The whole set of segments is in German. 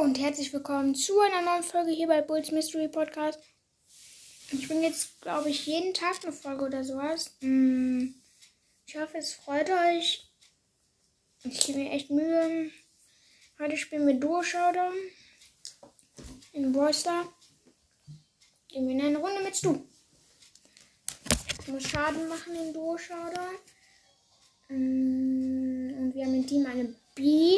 Und herzlich willkommen zu einer neuen Folge hier bei Bulls Mystery Podcast. Ich bin jetzt, glaube ich, jeden Tag eine Folge oder sowas. Mm, ich hoffe, es freut euch. Ich gebe mir echt Mühe. Heute spielen wir Duo Showdown in Brawl. Gehen wir in eine Runde mit Stu. Ich muss Schaden machen in Duo Showdown. Mm, und wir haben im Team eine B.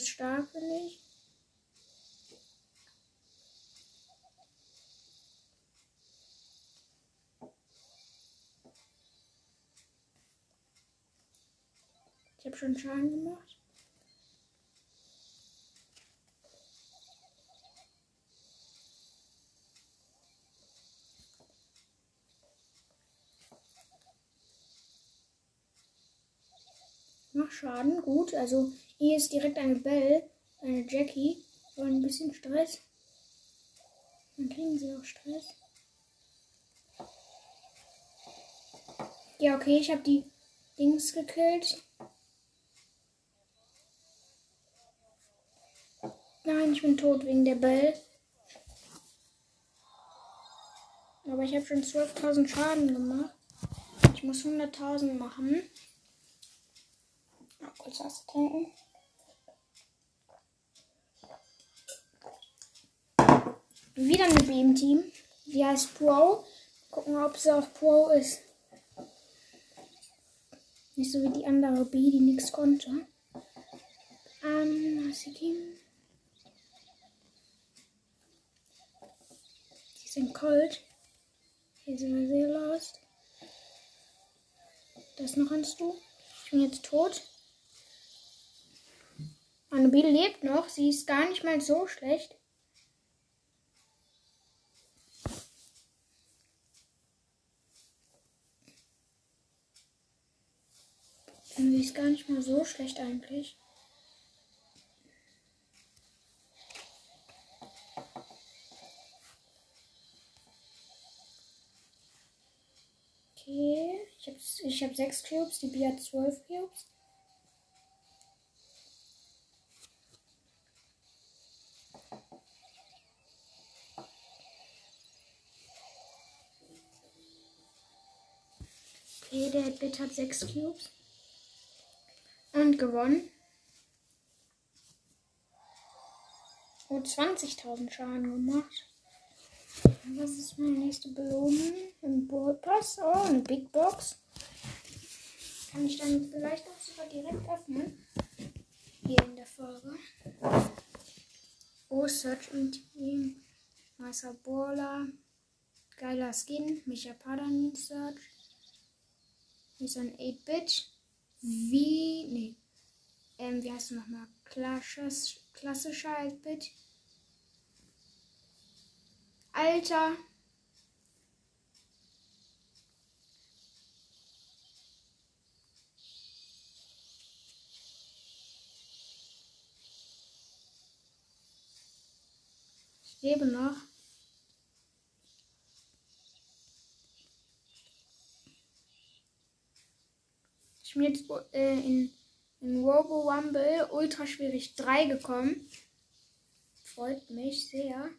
Ist stark, finde ich. Ich habe schon Schaden gemacht. Mach Schaden, gut. Also hier ist direkt eine Belle, eine Jackie. So ein bisschen Stress. Dann kriegen sie auch Stress. Ja, okay, ich habe die Dings gekillt. Nein, ich bin tot wegen der Bell. Aber ich habe schon 12.000 Schaden gemacht. Ich muss 100.000 machen. Mal kurz was trinken. Wieder eine B im Team. Die heißt Pro. Gucken, ob sie auch Pro ist. Nicht so wie die andere B, die nichts konnte. Ähm, die Team? Die sind Cold. Hier sind wir sehr lost. Da ist noch ein Stu. Ich bin jetzt tot. Meine B lebt noch. Sie ist gar nicht mal so schlecht. Sie ist gar nicht mal so schlecht eigentlich. Okay, ich habe ich hab sechs Cubes, die B hat zwölf Cubes. Okay, der Bit hat sechs Cubes. Und gewonnen. Oh, 20.000 Schaden gemacht. Was ist meine nächste Belohnung? Ein Ballpass. Oh, eine Big Box. Kann ich dann vielleicht auch sogar direkt öffnen. Hier in der Folge. Oh, Search im Team. Nicer Baller. Geiler Skin. Micha Padan Search. Hier ist ein 8-Bit. Wie. Nee. Ähm, wie heißt du nochmal? Klassisch, klassischer 8-Bit. Alter. Ich lebe noch. Ich bin jetzt äh, in, in Robo Rumble ultra schwierig 3 gekommen. Freut mich sehr.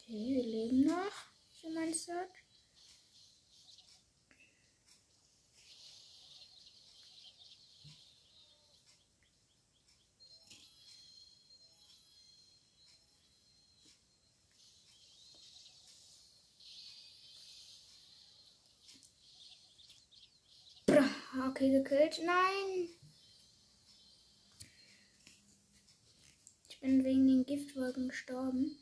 Okay, wir leben noch. Für mein Search. Okay, gekillt. Nein. Ich bin wegen den Giftwolken gestorben.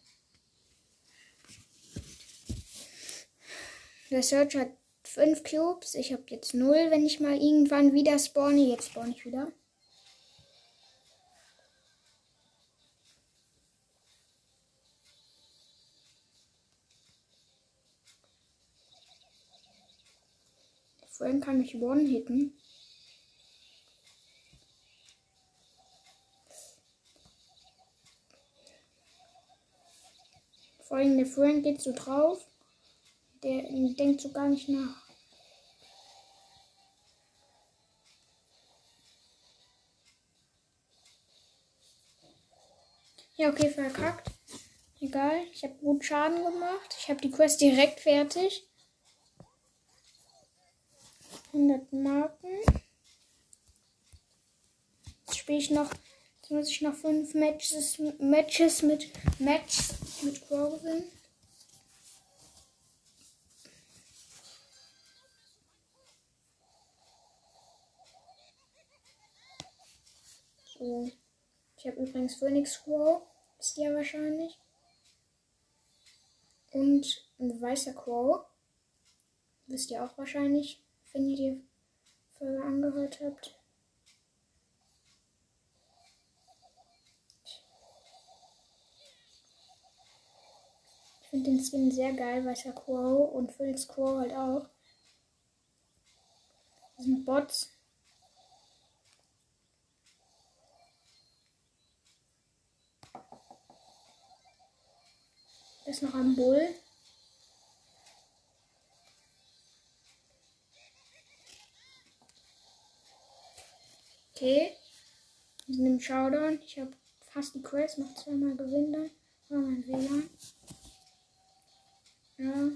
Der Search hat 5 Cubes. Ich habe jetzt 0, wenn ich mal irgendwann wieder spawne. Jetzt spawn ich wieder. Vorhin kann ich one-hitten. Vor allem der Frank geht so drauf. Der denkt so gar nicht nach. Ja, okay, verkackt. Egal, ich habe gut Schaden gemacht. Ich habe die Quest direkt fertig. 100 Marken. Jetzt spiele ich noch, jetzt muss ich noch fünf Matches, Matches mit Matches mit Crow gewinnen. So. Ich habe übrigens Phoenix Crow. Ist ja wahrscheinlich. Und ein weißer Crow. Wisst ihr auch wahrscheinlich, wenn ihr die Folge angehört habt. Ich finde den Skin sehr geil, weißer Crow und Phoenix Crow halt auch. Das sind Bots. Da ist noch ein Bull. Okay. Wir sind im Showdown. Ich habe fast die Quest, noch zweimal gewinnen dann. Oh, mein WLAN. Ja.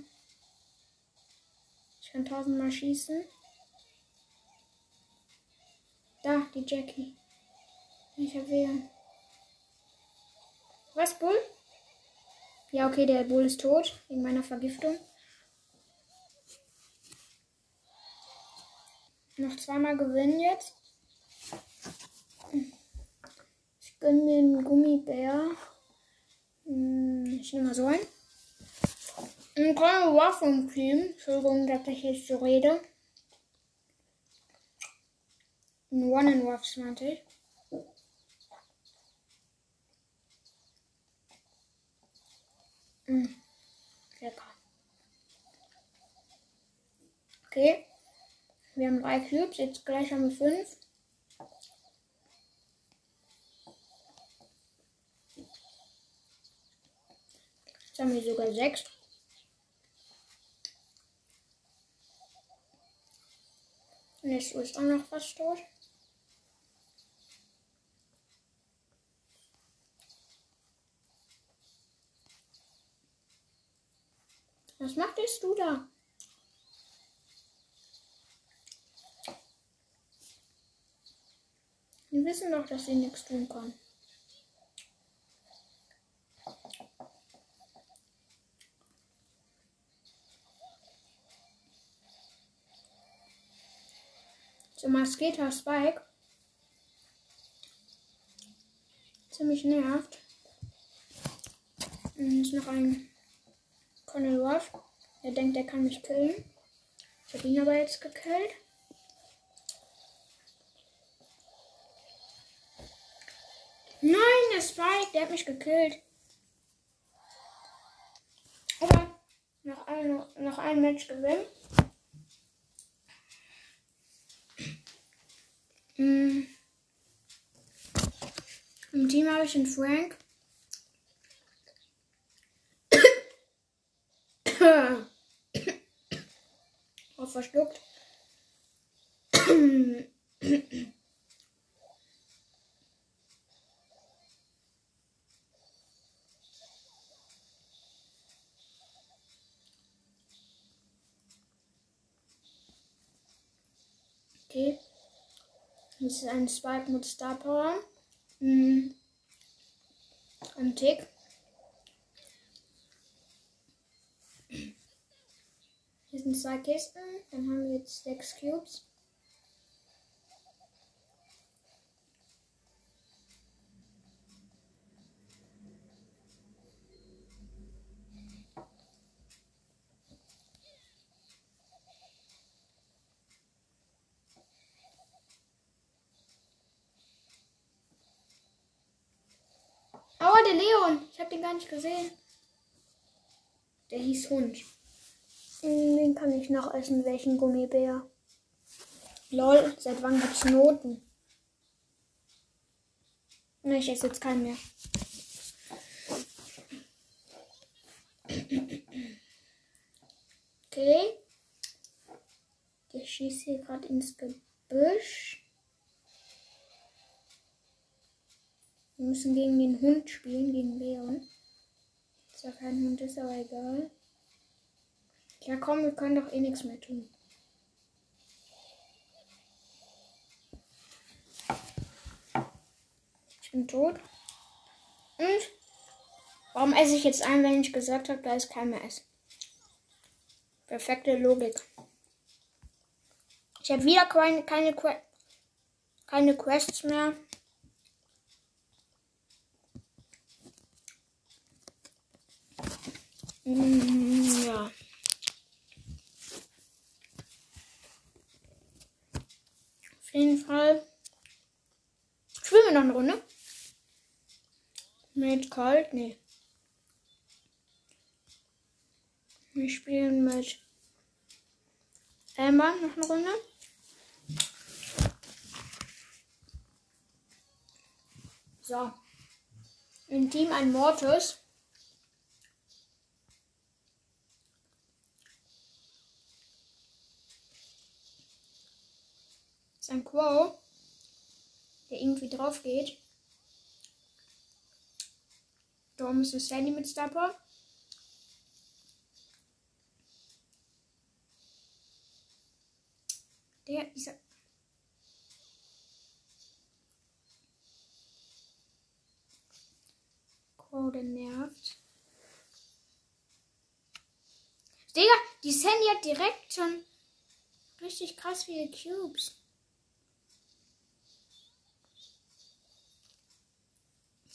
Ich kann tausendmal schießen. Da, die Jackie. Ich habe WLAN. Was, Bull? Ja, okay, der Bull ist tot wegen meiner Vergiftung. Noch zweimal gewinnen jetzt. Ich gönne mir einen Gummibär. Hm, ich nehme mal so einen. Eine kleine Waffe im Team. Entschuldigung, dass ich jetzt so rede. Ein One-in-Waffs meinte ich. Mm. Lecker. Okay. Wir haben drei Cubes, jetzt gleich haben wir fünf. 6. Nächstes ist auch noch was tot. Was machtest du da? Wir wissen doch, dass sie nichts tun kann. So, Masketer Spike. Ziemlich nervt. Und ist noch ein Colonel Ruff. Er denkt, er kann mich killen. Ich habe ihn aber jetzt gekillt. Nein, der Spike, der hat mich gekillt. Aber noch ein, noch ein Match gewinnen. Mm. Im Team habe ich einen Frank. Auch verschluckt. Okay. Das ist ein Spike mit Star Power. Ein Tick. Hier sind zwei Kisten. Dann haben wir jetzt sechs Cubes. Leon. Ich habe den gar nicht gesehen. Der hieß Hund. Den kann ich noch essen. Welchen Gummibär? Lol, seit wann gibt's Noten? Ne, ich esse jetzt keinen mehr. Okay. Ich schieße hier gerade ins Gebüsch. Wir müssen gegen den Hund spielen, gegen Leon. Ist ja kein Hund ist, aber egal. Ja komm, wir können doch eh nichts mehr tun. Ich bin tot. Und warum esse ich jetzt ein, wenn ich gesagt habe, da ist kein mehr Essen? Perfekte Logik. Ich habe wieder keine, keine, keine Quests mehr. Ja. Auf jeden Fall. Spielen wir noch eine Runde? Mit Colt? Nee. Wir spielen mit Amber noch eine Runde. So. Im Team ein Mortis. Sein Quo, der irgendwie drauf geht. Da ist ein Sandy mit Stapper. Der, dieser. Quo, der nervt. Digga, die Sandy hat direkt schon richtig krass viele Cubes.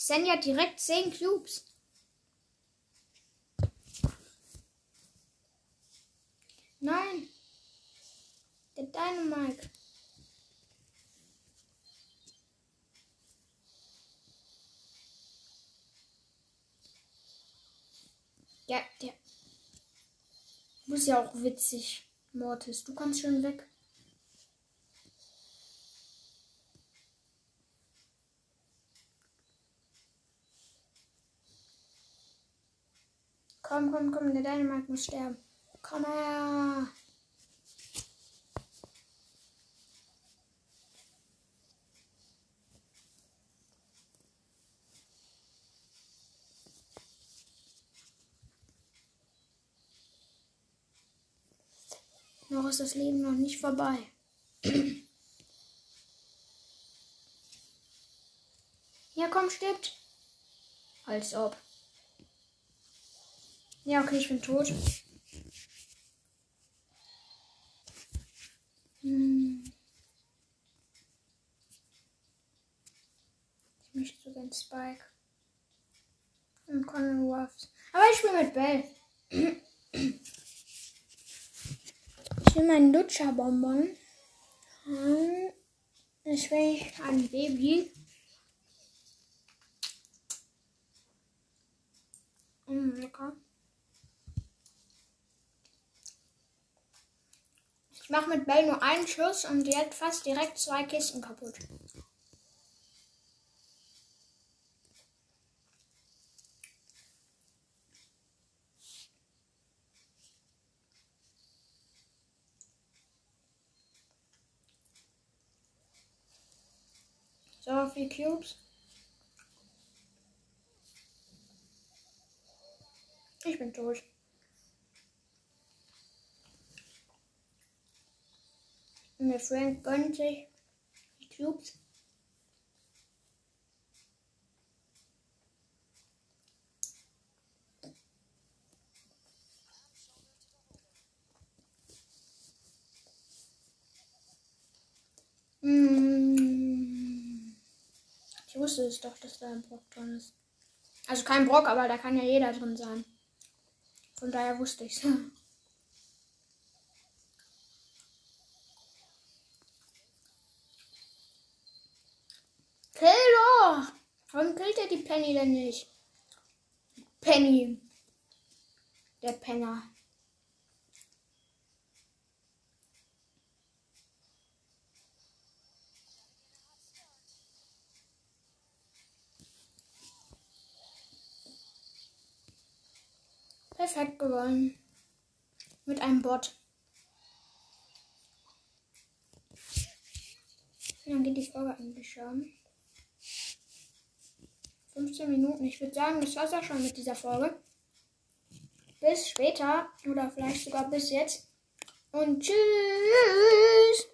Hat direkt 10 Cubes. Nein. Der Dynamite. Ja, der. Du bist ja auch witzig, Mortis. Du kannst schon weg. Komm, komm, komm, der Dynamite muss sterben. Komm her. Noch ist das Leben noch nicht vorbei. ja, komm, stirbt. Als ob. Ja, okay, ich bin tot. Hm. Ich möchte sogar einen Spike. Und Conan Ruffs. Aber ich spiele mit Bell. Ich will meinen Lutscher-Bonbon. Hm. Ich will ein Baby. Mm, lecker. Ich mache mit Bell nur einen Schuss und die hat fast direkt zwei Kisten kaputt. So, vier Cubes. Ich bin tot. Und der Frank gönnt sich die Cubes. Ich wusste es doch, dass da ein Brock drin ist. Also kein Brock, aber da kann ja jeder drin sein. Von daher wusste ich es. Kill doch! Warum killt er die Penny denn nicht? Penny. Der Penner. perfekt gewonnen. Mit einem Bot. Lange geht die Folge eigentlich schon? 15 Minuten. Ich würde sagen, das war's auch schon mit dieser Folge. Bis später oder vielleicht sogar bis jetzt. Und tschüss.